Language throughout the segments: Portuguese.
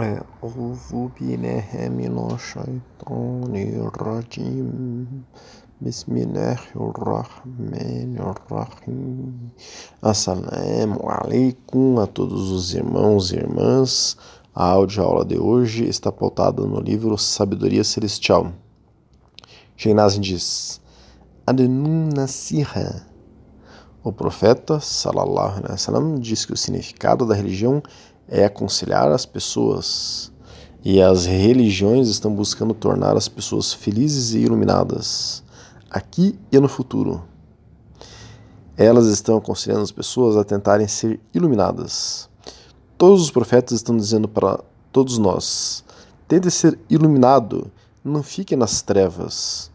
أعوذ بالله من الشيطان الرجيم بسم الله الرحمن الرحيم Assalamu alaikum a todos os irmãos e irmãs. A aula de hoje está pautada no livro Sabedoria Celestial. Sheinazin diz: Adnun Nasiha. O profeta, salallahu alaihi wasallam, diz que o significado da religião é aconselhar as pessoas. E as religiões estão buscando tornar as pessoas felizes e iluminadas, aqui e no futuro. Elas estão aconselhando as pessoas a tentarem ser iluminadas. Todos os profetas estão dizendo para todos nós: tente ser iluminado, não fique nas trevas.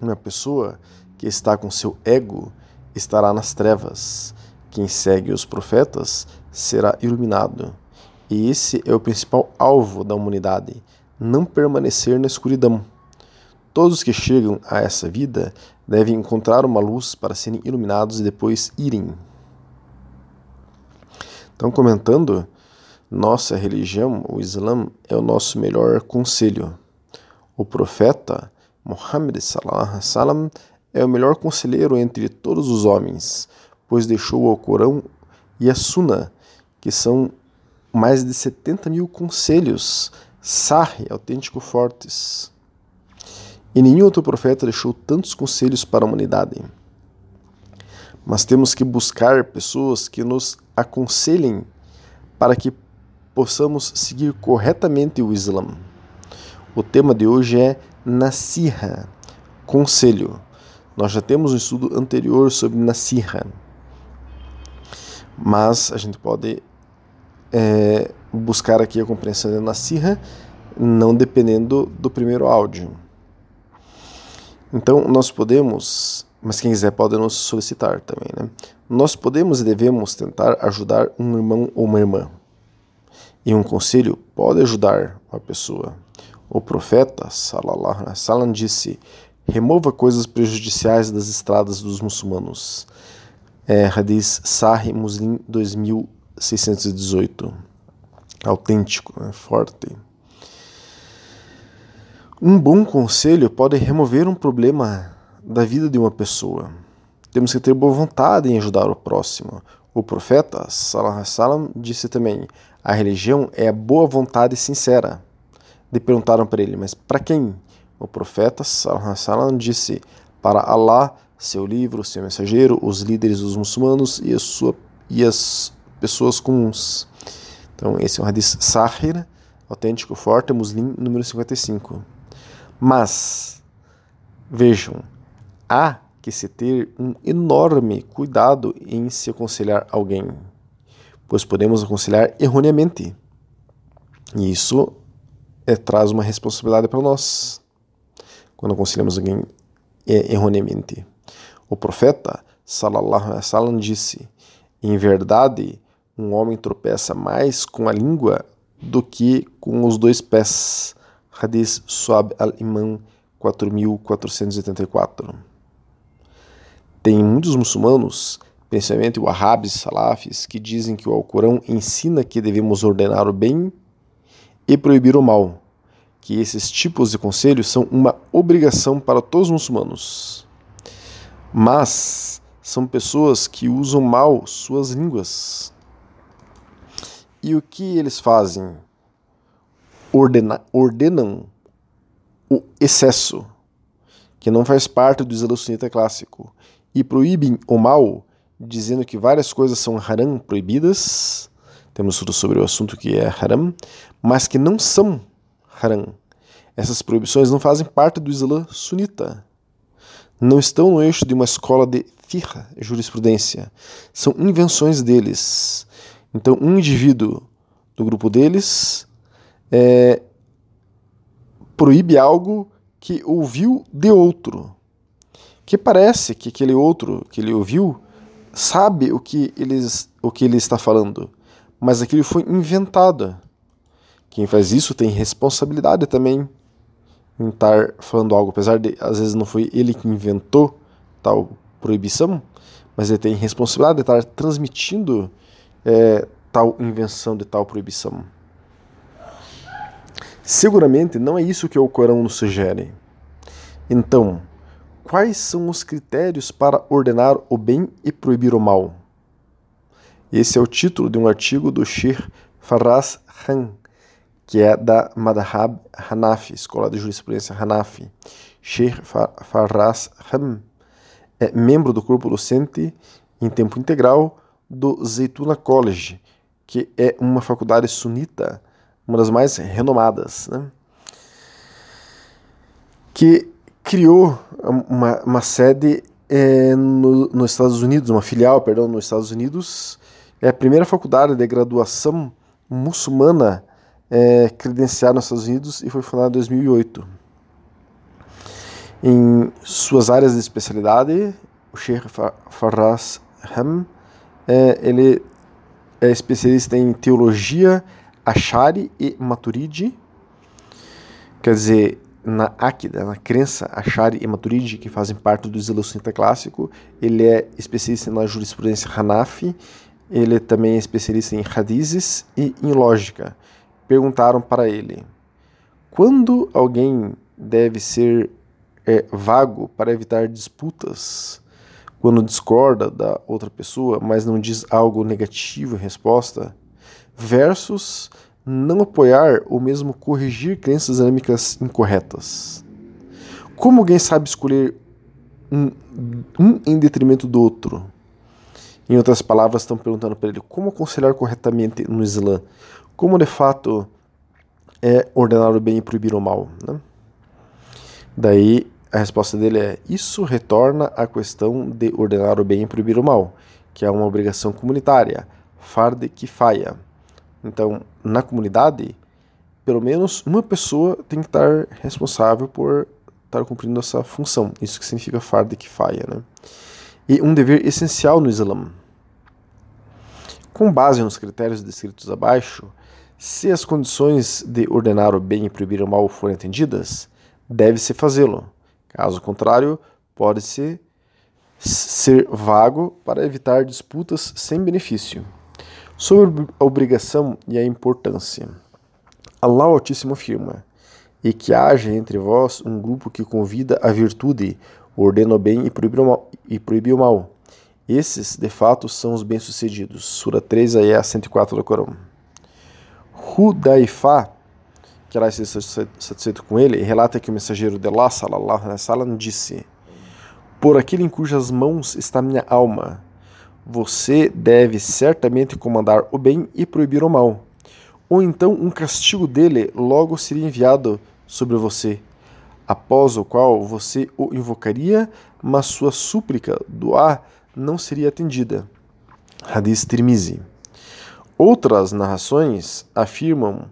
Uma pessoa que está com seu ego estará nas trevas. Quem segue os profetas será iluminado. E esse é o principal alvo da humanidade: não permanecer na escuridão. Todos que chegam a essa vida devem encontrar uma luz para serem iluminados e depois irem. Então, comentando, nossa religião, o Islã, é o nosso melhor conselho. O profeta Muhammad sallam é o melhor conselheiro entre todos os homens, pois deixou o Corão e a Sunna que são mais de 70 mil conselhos, sarre, autêntico fortes. E nenhum outro profeta deixou tantos conselhos para a humanidade. Mas temos que buscar pessoas que nos aconselhem para que possamos seguir corretamente o Islã. O tema de hoje é Nasiha, conselho. Nós já temos um estudo anterior sobre Nasiha, mas a gente pode é, buscar aqui a compreensão da Nasirra, não dependendo do primeiro áudio. Então, nós podemos, mas quem quiser pode nos solicitar também, né? Nós podemos e devemos tentar ajudar um irmão ou uma irmã. E um conselho pode ajudar uma pessoa. O profeta, sallallahu alaihi wasallam, disse: remova coisas prejudiciais das estradas dos muçulmanos. É, Hadith Sahih Muslim 2000 618. Autêntico, né? forte. Um bom conselho pode remover um problema da vida de uma pessoa. Temos que ter boa vontade em ajudar o próximo. O profeta, Salam Salam, disse também: a religião é a boa vontade sincera. E perguntaram para ele: mas para quem? O profeta, Salam Salam, disse: para Allah, seu livro, seu mensageiro, os líderes dos muçulmanos e, a sua, e as pessoas comuns. Então, esse é um hadith sahir, autêntico, forte, muslim, número 55. Mas, vejam, há que se ter um enorme cuidado em se aconselhar alguém, pois podemos aconselhar erroneamente. E isso é, traz uma responsabilidade para nós, quando aconselhamos alguém é, erroneamente. O profeta, sallallahu alaihi wasallam, disse: Em verdade, um homem tropeça mais com a língua do que com os dois pés. Hadith Suab al-Imam 4484. Tem muitos muçulmanos, principalmente wahhabis, salafis, que dizem que o Alcorão ensina que devemos ordenar o bem e proibir o mal, que esses tipos de conselhos são uma obrigação para todos os muçulmanos. Mas são pessoas que usam mal suas línguas e o que eles fazem? Ordena, ordenam o excesso, que não faz parte do Islã sunita clássico, e proíbem o mal, dizendo que várias coisas são haram, proibidas, temos tudo sobre o assunto que é haram, mas que não são haram. Essas proibições não fazem parte do Islã sunita. Não estão no eixo de uma escola de fiqh, jurisprudência. São invenções deles. Então, um indivíduo do grupo deles é, proíbe algo que ouviu de outro, que parece que aquele outro que ele ouviu sabe o que, eles, o que ele está falando, mas aquilo foi inventado. Quem faz isso tem responsabilidade também em estar falando algo, apesar de às vezes não foi ele que inventou tal proibição, mas ele tem responsabilidade de estar transmitindo é, tal invenção, de tal proibição. Seguramente não é isso que o Corão nos sugere. Então, quais são os critérios para ordenar o bem e proibir o mal? Esse é o título de um artigo do Sheikh Faraz Khan, que é da Madhab Hanafi, Escola de Jurisprudência Hanafi. Sheikh Faraz Khan é membro do corpo docente em tempo integral do Zaytuna College, que é uma faculdade sunita uma das mais renomadas, né? que criou uma, uma sede é, no, nos Estados Unidos, uma filial, perdão, nos Estados Unidos. É a primeira faculdade de graduação muçulmana é, credenciada nos Estados Unidos e foi fundada em 2008. Em suas áreas de especialidade, o Sheikh Farras Ham, é, ele é especialista em teologia Ashari e Maturidi, quer dizer, na Akida, na crença Ashari e Maturidi, que fazem parte do Islã clássico, ele é especialista na jurisprudência Hanafi, ele também é especialista em hadizes e em lógica. Perguntaram para ele, quando alguém deve ser é, vago para evitar disputas, quando discorda da outra pessoa, mas não diz algo negativo em resposta, versus não apoiar ou mesmo corrigir crenças anêmicas incorretas. Como alguém sabe escolher um, um em detrimento do outro? Em outras palavras, estão perguntando para ele como aconselhar corretamente no Islã. Como de fato é ordenar o bem e proibir o mal. Né? Daí a resposta dele é: isso retorna à questão de ordenar o bem e proibir o mal, que é uma obrigação comunitária, farde kifaya. Então, na comunidade, pelo menos uma pessoa tem que estar responsável por estar cumprindo essa função. Isso que significa farde kifaya, né? E um dever essencial no Islã. Com base nos critérios descritos abaixo, se as condições de ordenar o bem e proibir o mal forem atendidas, deve-se fazê-lo. Caso contrário, pode-se ser vago para evitar disputas sem benefício. Sobre a obrigação e a importância. Allah Altíssimo afirma: E que haja entre vós um grupo que convida a virtude, ordena o bem e proíbe o mal. Esses, de fato, são os bem-sucedidos. Sura 3, aí 104 do Corão. Hudaifa, que Allah esteja satisfeito com ele, relata que o mensageiro de Allah, salallahu alaihi wasallam, disse: Por aquele em cujas mãos está minha alma, você deve certamente comandar o bem e proibir o mal. Ou então um castigo dele logo seria enviado sobre você, após o qual você o invocaria, mas sua súplica, doar, não seria atendida. Hadith Tirmizi. Outras narrações afirmam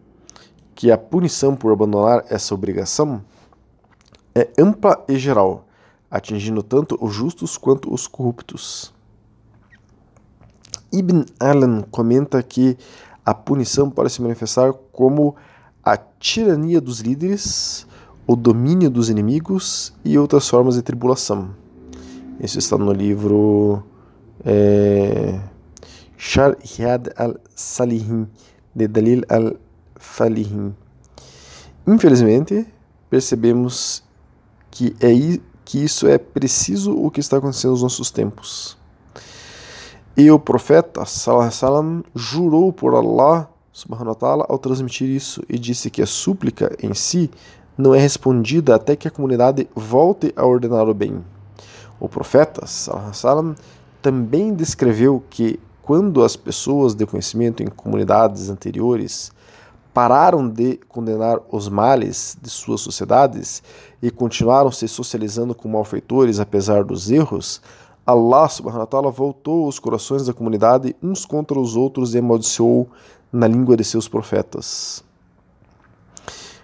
que a punição por abandonar essa obrigação é ampla e geral, atingindo tanto os justos quanto os corruptos. Ibn Alan comenta que a punição pode se manifestar como a tirania dos líderes, o domínio dos inimigos e outras formas de tribulação. Isso está no livro é, Sharhad al-Salihin, de Dalil al-Falihin. Infelizmente, percebemos que, é, que isso é preciso o que está acontecendo nos nossos tempos. E o profeta salam, jurou por Allah subhanahu wa ta'ala ao transmitir isso e disse que a súplica em si não é respondida até que a comunidade volte a ordenar o bem. O profeta salam, também descreveu que quando as pessoas de conhecimento em comunidades anteriores pararam de condenar os males de suas sociedades e continuaram se socializando com malfeitores apesar dos erros, Allah subhanahu wa ta'ala voltou os corações da comunidade uns contra os outros e amaldiçoou na língua de seus profetas.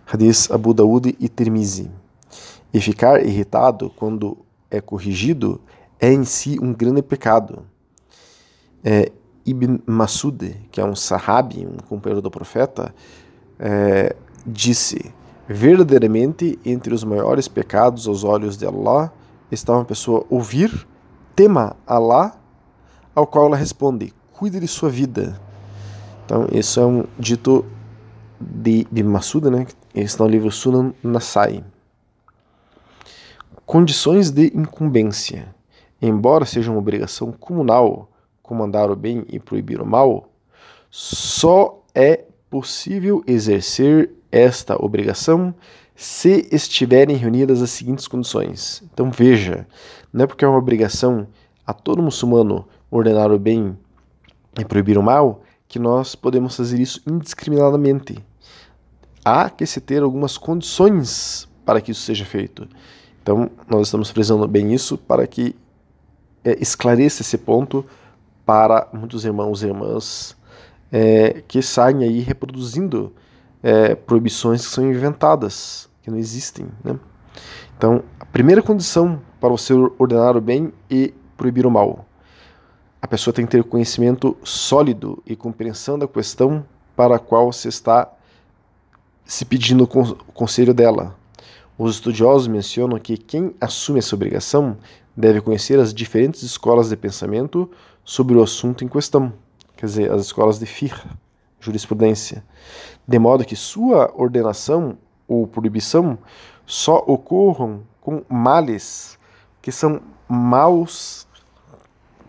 Hadith Abu Daud e Tirmizi. E ficar irritado quando é corrigido é em si um grande pecado. É, Ibn Masud, que é um sahabi, um companheiro do profeta, é, disse: Verdadeiramente, entre os maiores pecados aos olhos de Allah está uma pessoa ouvir tema Allah, ao qual ela responde: cuide de sua vida. Então, isso é um dito de, de Massuda, né? está no livro Sunan Nasai. Condições de incumbência. Embora seja uma obrigação comunal comandar o bem e proibir o mal, só é possível exercer esta obrigação se estiverem reunidas as seguintes condições. Então veja, não é porque é uma obrigação a todo muçulmano ordenar o bem e proibir o mal que nós podemos fazer isso indiscriminadamente. Há que se ter algumas condições para que isso seja feito. Então, nós estamos frisando bem isso para que é, esclareça esse ponto para muitos irmãos e irmãs é, que saem aí reproduzindo é, proibições que são inventadas, que não existem. Né? Então, a primeira condição para você ordenar o bem e proibir o mal. A pessoa tem que ter conhecimento sólido e compreensão da questão para a qual você está se pedindo o conselho dela. Os estudiosos mencionam que quem assume essa obrigação deve conhecer as diferentes escolas de pensamento sobre o assunto em questão, quer dizer, as escolas de fiqh, jurisprudência, de modo que sua ordenação ou proibição só ocorram com males que são maus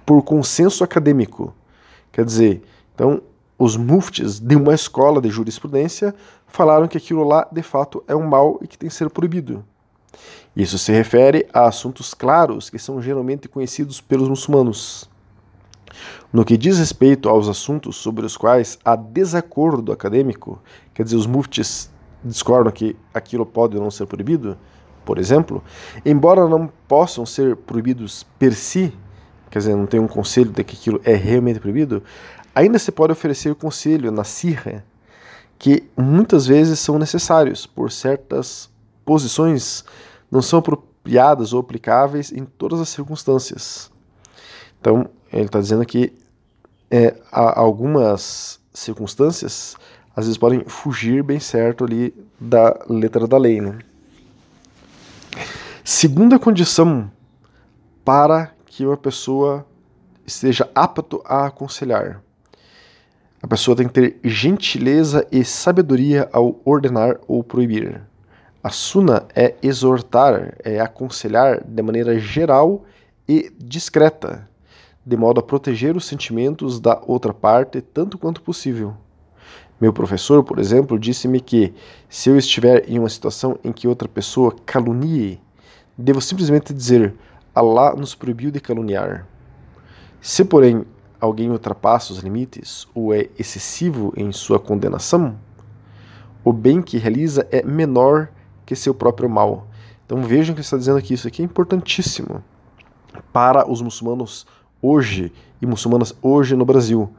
por consenso acadêmico. Quer dizer, então, os muftis de uma escola de jurisprudência falaram que aquilo lá de fato é um mal e que tem que ser proibido. Isso se refere a assuntos claros que são geralmente conhecidos pelos muçulmanos. No que diz respeito aos assuntos sobre os quais há desacordo acadêmico, quer dizer, os muftis discordam que aquilo pode ou não ser proibido, por exemplo, embora não possam ser proibidos per si, quer dizer, não tem um conselho de que aquilo é realmente proibido, ainda se pode oferecer conselho na sirra, que muitas vezes são necessários por certas posições não são apropriadas ou aplicáveis em todas as circunstâncias. Então, ele está dizendo que é, algumas circunstâncias às vezes podem fugir bem certo ali da letra da lei. Né? Segunda condição para que uma pessoa esteja apto a aconselhar. A pessoa tem que ter gentileza e sabedoria ao ordenar ou proibir. A suna é exortar, é aconselhar de maneira geral e discreta, de modo a proteger os sentimentos da outra parte tanto quanto possível. Meu professor, por exemplo, disse-me que se eu estiver em uma situação em que outra pessoa calunie, devo simplesmente dizer: Allah nos proibiu de caluniar. Se, porém, alguém ultrapassa os limites ou é excessivo em sua condenação, o bem que realiza é menor que seu próprio mal. Então vejam que está dizendo aqui, isso aqui é importantíssimo para os muçulmanos hoje e muçulmanas hoje no Brasil.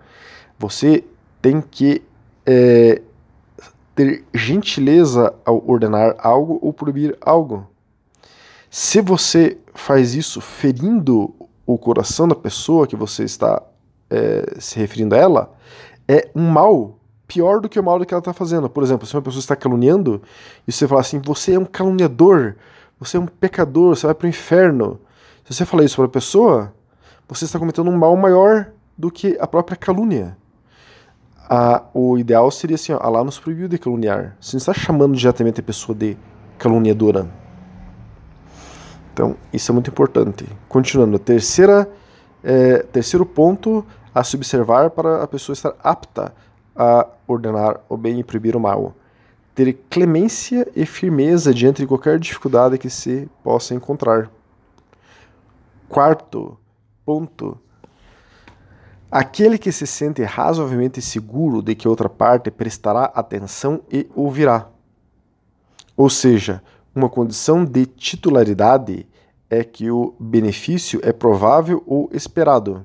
Você tem que é, ter gentileza ao ordenar algo ou proibir algo. Se você faz isso ferindo o coração da pessoa que você está é, se referindo a ela, é um mal pior do que o mal que ela está fazendo. Por exemplo, se uma pessoa está caluniando e você fala assim, você é um caluniador, você é um pecador, você vai para o inferno. Se você falar isso para a pessoa, você está cometendo um mal maior do que a própria calúnia. O ideal seria assim, ó, Allah nos proibiu de caluniar. Você não está chamando diretamente a pessoa de caluniadora. Então, isso é muito importante. Continuando, terceira, é, terceiro ponto a se observar para a pessoa estar apta a ordenar o bem e proibir o mal. Ter clemência e firmeza diante de qualquer dificuldade que se possa encontrar. Quarto ponto. Aquele que se sente razoavelmente seguro de que outra parte prestará atenção e ouvirá. Ou seja, uma condição de titularidade é que o benefício é provável ou esperado.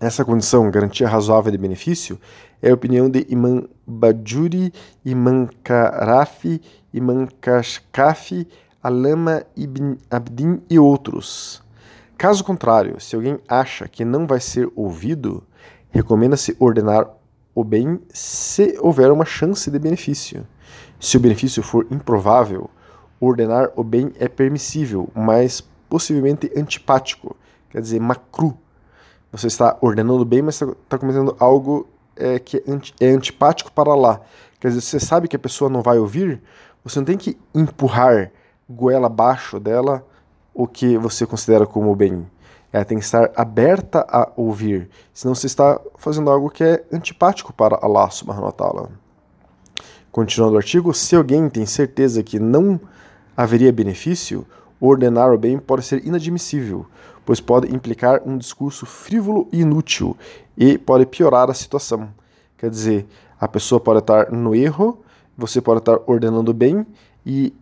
Essa condição, garantia razoável de benefício, é a opinião de Imam Bajuri, Imam Karafi, Imam Kashkafi, Alama Ibn Abdin e outros. Caso contrário, se alguém acha que não vai ser ouvido, recomenda-se ordenar o bem se houver uma chance de benefício. Se o benefício for improvável, ordenar o bem é permissível, mas possivelmente antipático, quer dizer, macru você está ordenando bem, mas está cometendo algo é, que é, é antipático para lá. Quer dizer, você sabe que a pessoa não vai ouvir, você não tem que empurrar goela abaixo dela o que você considera como bem. Ela tem que estar aberta a ouvir, senão você está fazendo algo que é antipático para Allah subhanahu wa ta'ala. Continuando o artigo, se alguém tem certeza que não haveria benefício, ordenar o bem pode ser inadmissível, pois pode implicar um discurso frívolo e inútil e pode piorar a situação. Quer dizer, a pessoa pode estar no erro, você pode estar ordenando bem e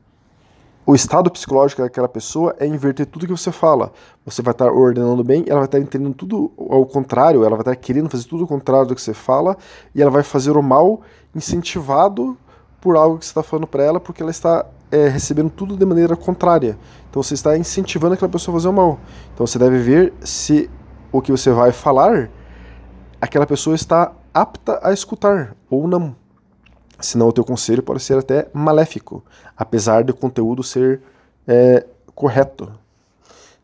o estado psicológico daquela pessoa é inverter tudo que você fala. Você vai estar ordenando bem, ela vai estar entendendo tudo ao contrário, ela vai estar querendo fazer tudo o contrário do que você fala e ela vai fazer o mal incentivado por algo que você está falando para ela, porque ela está é, recebendo tudo de maneira contrária. Então você está incentivando aquela pessoa a fazer o mal. Então você deve ver se o que você vai falar, aquela pessoa está apta a escutar ou não. Senão o teu conselho pode ser até maléfico, apesar do conteúdo ser é, correto.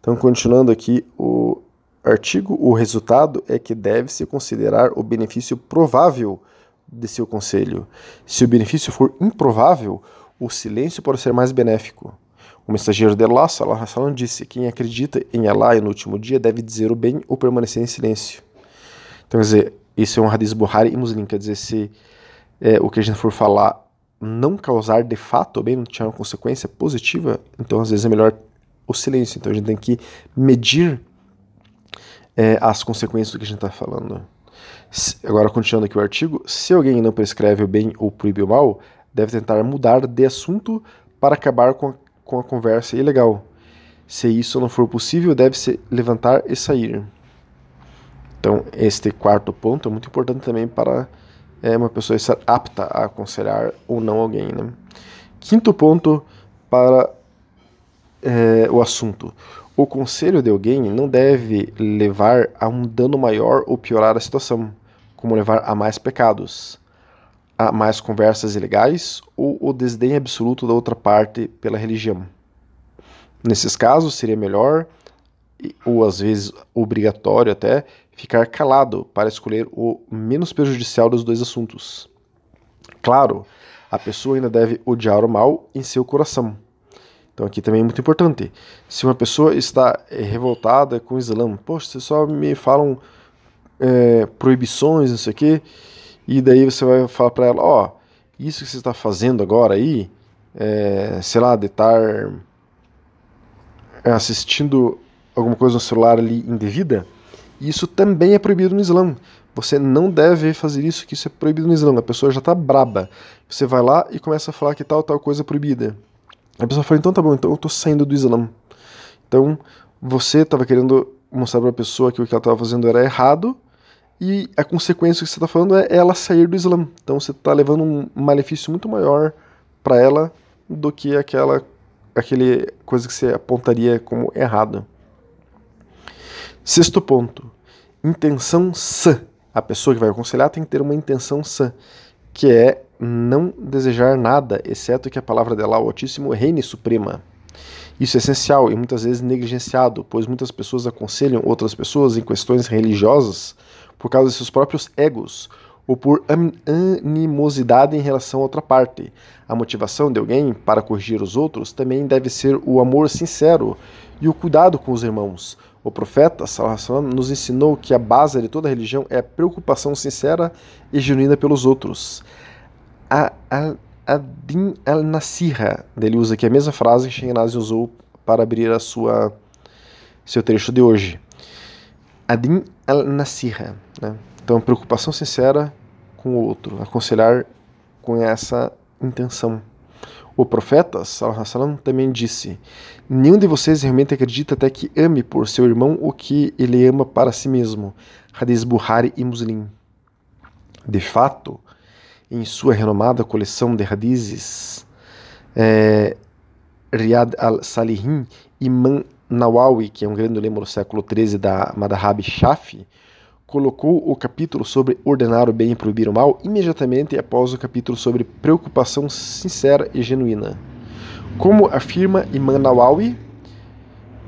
Então, continuando aqui o artigo, o resultado é que deve-se considerar o benefício provável de seu conselho. Se o benefício for improvável, o silêncio pode ser mais benéfico. O mensageiro de Allah, Salah Salam, disse: Quem acredita em Allah e no último dia deve dizer o bem ou permanecer em silêncio. Então, quer dizer, isso é um hadith Buhari e Muslim, quer dizer, se é, o que a gente for falar não causar de fato bem, não tiver uma consequência positiva, então às vezes é melhor o silêncio. Então a gente tem que medir é, as consequências do que a gente está falando. Agora, continuando aqui o artigo, se alguém não prescreve o bem ou proíbe o mal, deve tentar mudar de assunto para acabar com a, com a conversa ilegal. Se isso não for possível, deve-se levantar e sair. Então, este quarto ponto é muito importante também para é, uma pessoa estar apta a aconselhar ou não alguém. Né? Quinto ponto para é, o assunto. O conselho de alguém não deve levar a um dano maior ou piorar a situação como levar a mais pecados, a mais conversas ilegais ou o desdém absoluto da outra parte pela religião. Nesses casos, seria melhor, ou às vezes obrigatório até, ficar calado para escolher o menos prejudicial dos dois assuntos. Claro, a pessoa ainda deve odiar o mal em seu coração. Então aqui também é muito importante. Se uma pessoa está revoltada com o Islã, poxa, vocês só me falam é, proibições, não sei o quê, e daí você vai falar para ela, ó, oh, isso que você está fazendo agora aí, é, sei lá, de estar assistindo alguma coisa no celular ali indevida, isso também é proibido no Islã. Você não deve fazer isso, que isso é proibido no Islã. A pessoa já está braba. Você vai lá e começa a falar que tal, tal coisa é proibida. A pessoa fala, então tá bom, então eu estou saindo do Islã. Então, você estava querendo mostrar para a pessoa que o que ela estava fazendo era errado, e a consequência que você está falando é ela sair do Islã. Então você está levando um malefício muito maior para ela do que aquela aquele coisa que você apontaria como errado. Sexto ponto: intenção sã. A pessoa que vai aconselhar tem que ter uma intenção sã, que é não desejar nada, exceto que a palavra dela, o Altíssimo, reine suprema. Isso é essencial e muitas vezes negligenciado, pois muitas pessoas aconselham outras pessoas em questões religiosas por causa de seus próprios egos ou por animosidade em relação a outra parte. A motivação de alguém para corrigir os outros também deve ser o amor sincero e o cuidado com os irmãos. O profeta Sallallahu nos ensinou que a base de toda religião é a preocupação sincera e genuína pelos outros. A, a, Adin al-Nasiha, ele usa aqui a mesma frase que Shengnazi usou para abrir a sua seu trecho de hoje. Adin al-Nasiha. Né? Então, preocupação sincera com o outro, aconselhar com essa intenção. O profeta Salam também disse: Nenhum de vocês realmente acredita até que ame por seu irmão o que ele ama para si mesmo. Hadith Buhari e Muslim. De fato, em sua renomada coleção de hadizes, é, Riyad al-Salihin, Imam Nawawi, que é um grande lema do século XIII da Madhab Shafi, colocou o capítulo sobre ordenar o bem e proibir o mal imediatamente após o capítulo sobre preocupação sincera e genuína. Como afirma Imam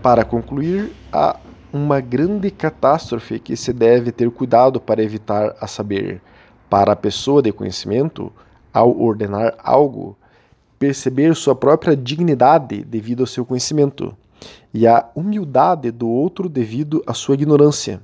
para concluir, há uma grande catástrofe que se deve ter cuidado para evitar a saber. Para a pessoa de conhecimento, ao ordenar algo, perceber sua própria dignidade devido ao seu conhecimento e a humildade do outro devido à sua ignorância.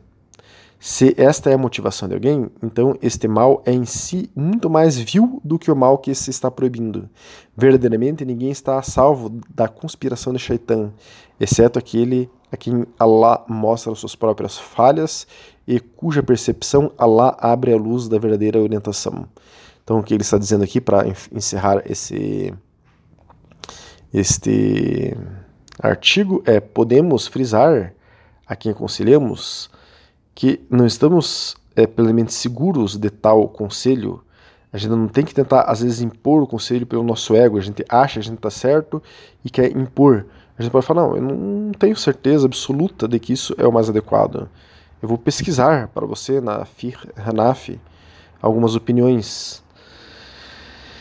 Se esta é a motivação de alguém, então este mal é em si muito mais vil do que o mal que se está proibindo. Verdadeiramente ninguém está a salvo da conspiração de Shaitan, exceto aquele a quem Allah mostra suas próprias falhas e cuja percepção Allah abre a luz da verdadeira orientação. Então o que ele está dizendo aqui para encerrar esse este artigo é podemos frisar a quem aconselhamos que não estamos é, plenamente seguros de tal conselho. A gente não tem que tentar, às vezes, impor o conselho pelo nosso ego. A gente acha que a gente está certo e quer impor. A gente pode falar, não, eu não tenho certeza absoluta de que isso é o mais adequado. Eu vou pesquisar para você na FIR Hanaf algumas opiniões.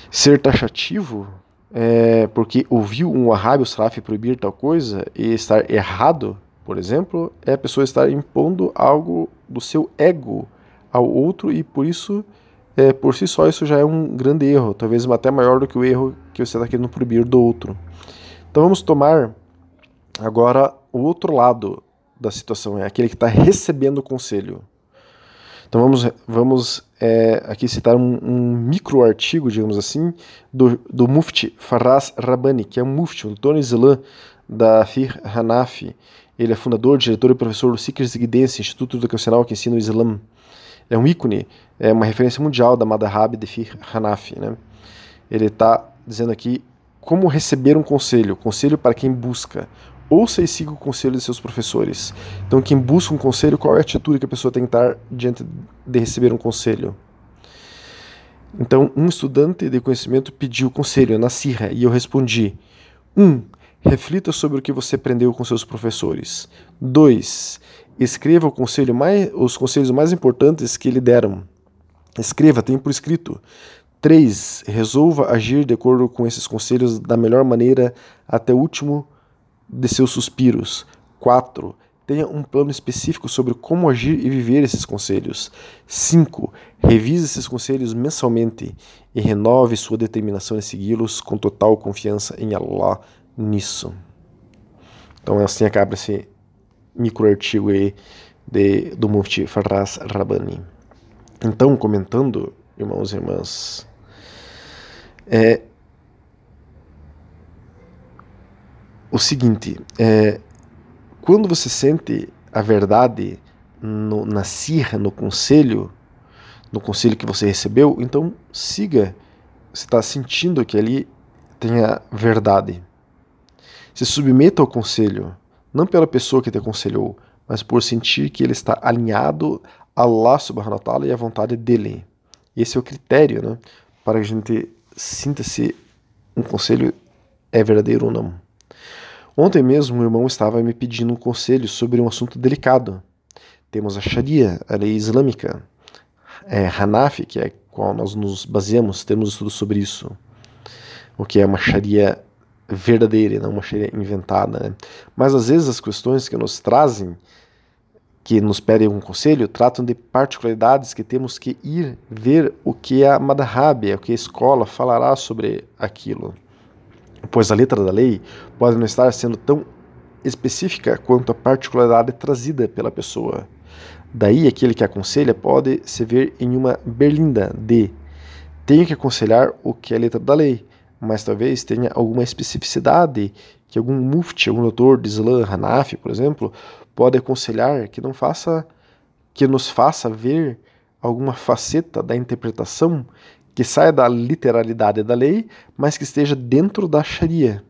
Ser taxativo é porque ouviu um Wahhabi ou proibir tal coisa e estar errado por exemplo, é a pessoa estar impondo algo do seu ego ao outro e por isso, é, por si só, isso já é um grande erro, talvez até maior do que o erro que você está querendo proibir do outro. Então vamos tomar agora o outro lado da situação, é aquele que está recebendo o conselho. Então vamos, vamos é, aqui citar um, um, micro artigo, digamos assim, do, do Mufti Faraz Rabbani, que é um Mufti, um doutor Islã da Fir Hanafi, ele é fundador, diretor e professor do Sikh Guidance, Instituto Educacional que ensina o Islã. É um ícone, é uma referência mundial da Madhab de Fiqh Hanafi. Né? Ele está dizendo aqui como receber um conselho, conselho para quem busca. Ouça e siga o conselho de seus professores. Então, quem busca um conselho, qual é a atitude que a pessoa tem que estar diante de receber um conselho? Então, um estudante de conhecimento pediu conselho na Sirra e eu respondi: 1. Um, Reflita sobre o que você aprendeu com seus professores. 2. Escreva conselho mais, os conselhos mais importantes que lhe deram. Escreva, tenha por escrito. 3. Resolva agir de acordo com esses conselhos da melhor maneira até o último de seus suspiros. 4. Tenha um plano específico sobre como agir e viver esses conselhos. 5. Revise esses conselhos mensalmente e renove sua determinação em segui-los com total confiança em Allah nisso. Então assim acaba esse micro artigo aí de, do Mufti Farras Rabani. Então, comentando, irmãos e irmãs, é o seguinte, é, quando você sente a verdade no, na sirra, no conselho, no conselho que você recebeu, então siga. Você está sentindo que ali tem a verdade. Se submeta ao conselho, não pela pessoa que te aconselhou, mas por sentir que ele está alinhado a Allah subhanahu wa ta'ala e à vontade dele. Esse é o critério né, para que a gente sinta se um conselho é verdadeiro ou não. Ontem mesmo, um irmão estava me pedindo um conselho sobre um assunto delicado. Temos a Sharia, a lei islâmica, é, Hanafi, que é qual nós nos baseamos, temos estudos sobre isso. O que é uma Sharia verdadeira não uma Sharia inventada. Né? Mas às vezes as questões que nos trazem, que nos pedem um conselho, tratam de particularidades que temos que ir ver o que a madhhab, o que a escola falará sobre aquilo. Pois a letra da lei pode não estar sendo tão específica quanto a particularidade trazida pela pessoa. Daí aquele que aconselha pode se ver em uma berlinda de tenho que aconselhar o que é a letra da lei, mas talvez tenha alguma especificidade que algum mufti, algum doutor de Islã, Hanafi, por exemplo, pode aconselhar que não faça, que nos faça ver alguma faceta da interpretação que saia da literalidade da lei, mas que esteja dentro da Sharia.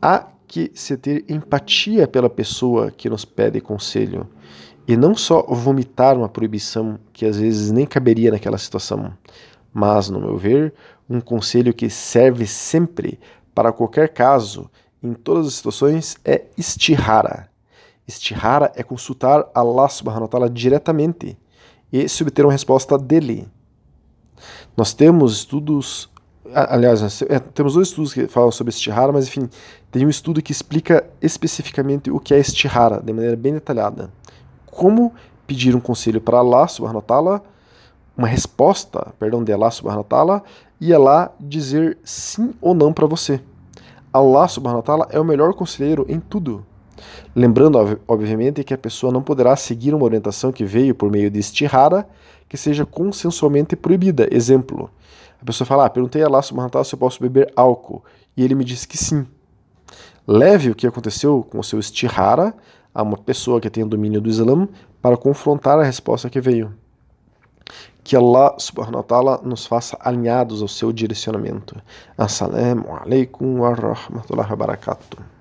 Há que se ter empatia pela pessoa que nos pede conselho e não só vomitar uma proibição que às vezes nem caberia naquela situação, mas, no meu ver, um conselho que serve sempre para qualquer caso, em todas as situações, é istihara. Istihara é consultar Allah subhanahu wa ta'ala diretamente e se obter uma resposta dele. Nós temos estudos, aliás, é, temos dois estudos que falam sobre istihara, mas enfim, tem um estudo que explica especificamente o que é istihara, de maneira bem detalhada. Como pedir um conselho para Allah subhanahu wa ta'ala uma resposta, perdão, de Allah subhanahu wa ta'ala e Allah dizer sim ou não para você. Allah subhanahu wa ta'ala é o melhor conselheiro em tudo. Lembrando, obviamente, que a pessoa não poderá seguir uma orientação que veio por meio de estihara que seja consensualmente proibida. Exemplo, a pessoa fala, ah, perguntei a Allah subhanahu wa ta'ala se eu posso beber álcool, e ele me disse que sim. Leve o que aconteceu com o seu estihara a uma pessoa que tem domínio do Islã para confrontar a resposta que veio. Que Allah subhanahu wa ta'ala nos faça alinhados ao seu direcionamento. Assalamu alaikum wa rahmatullahi wa barakatuh.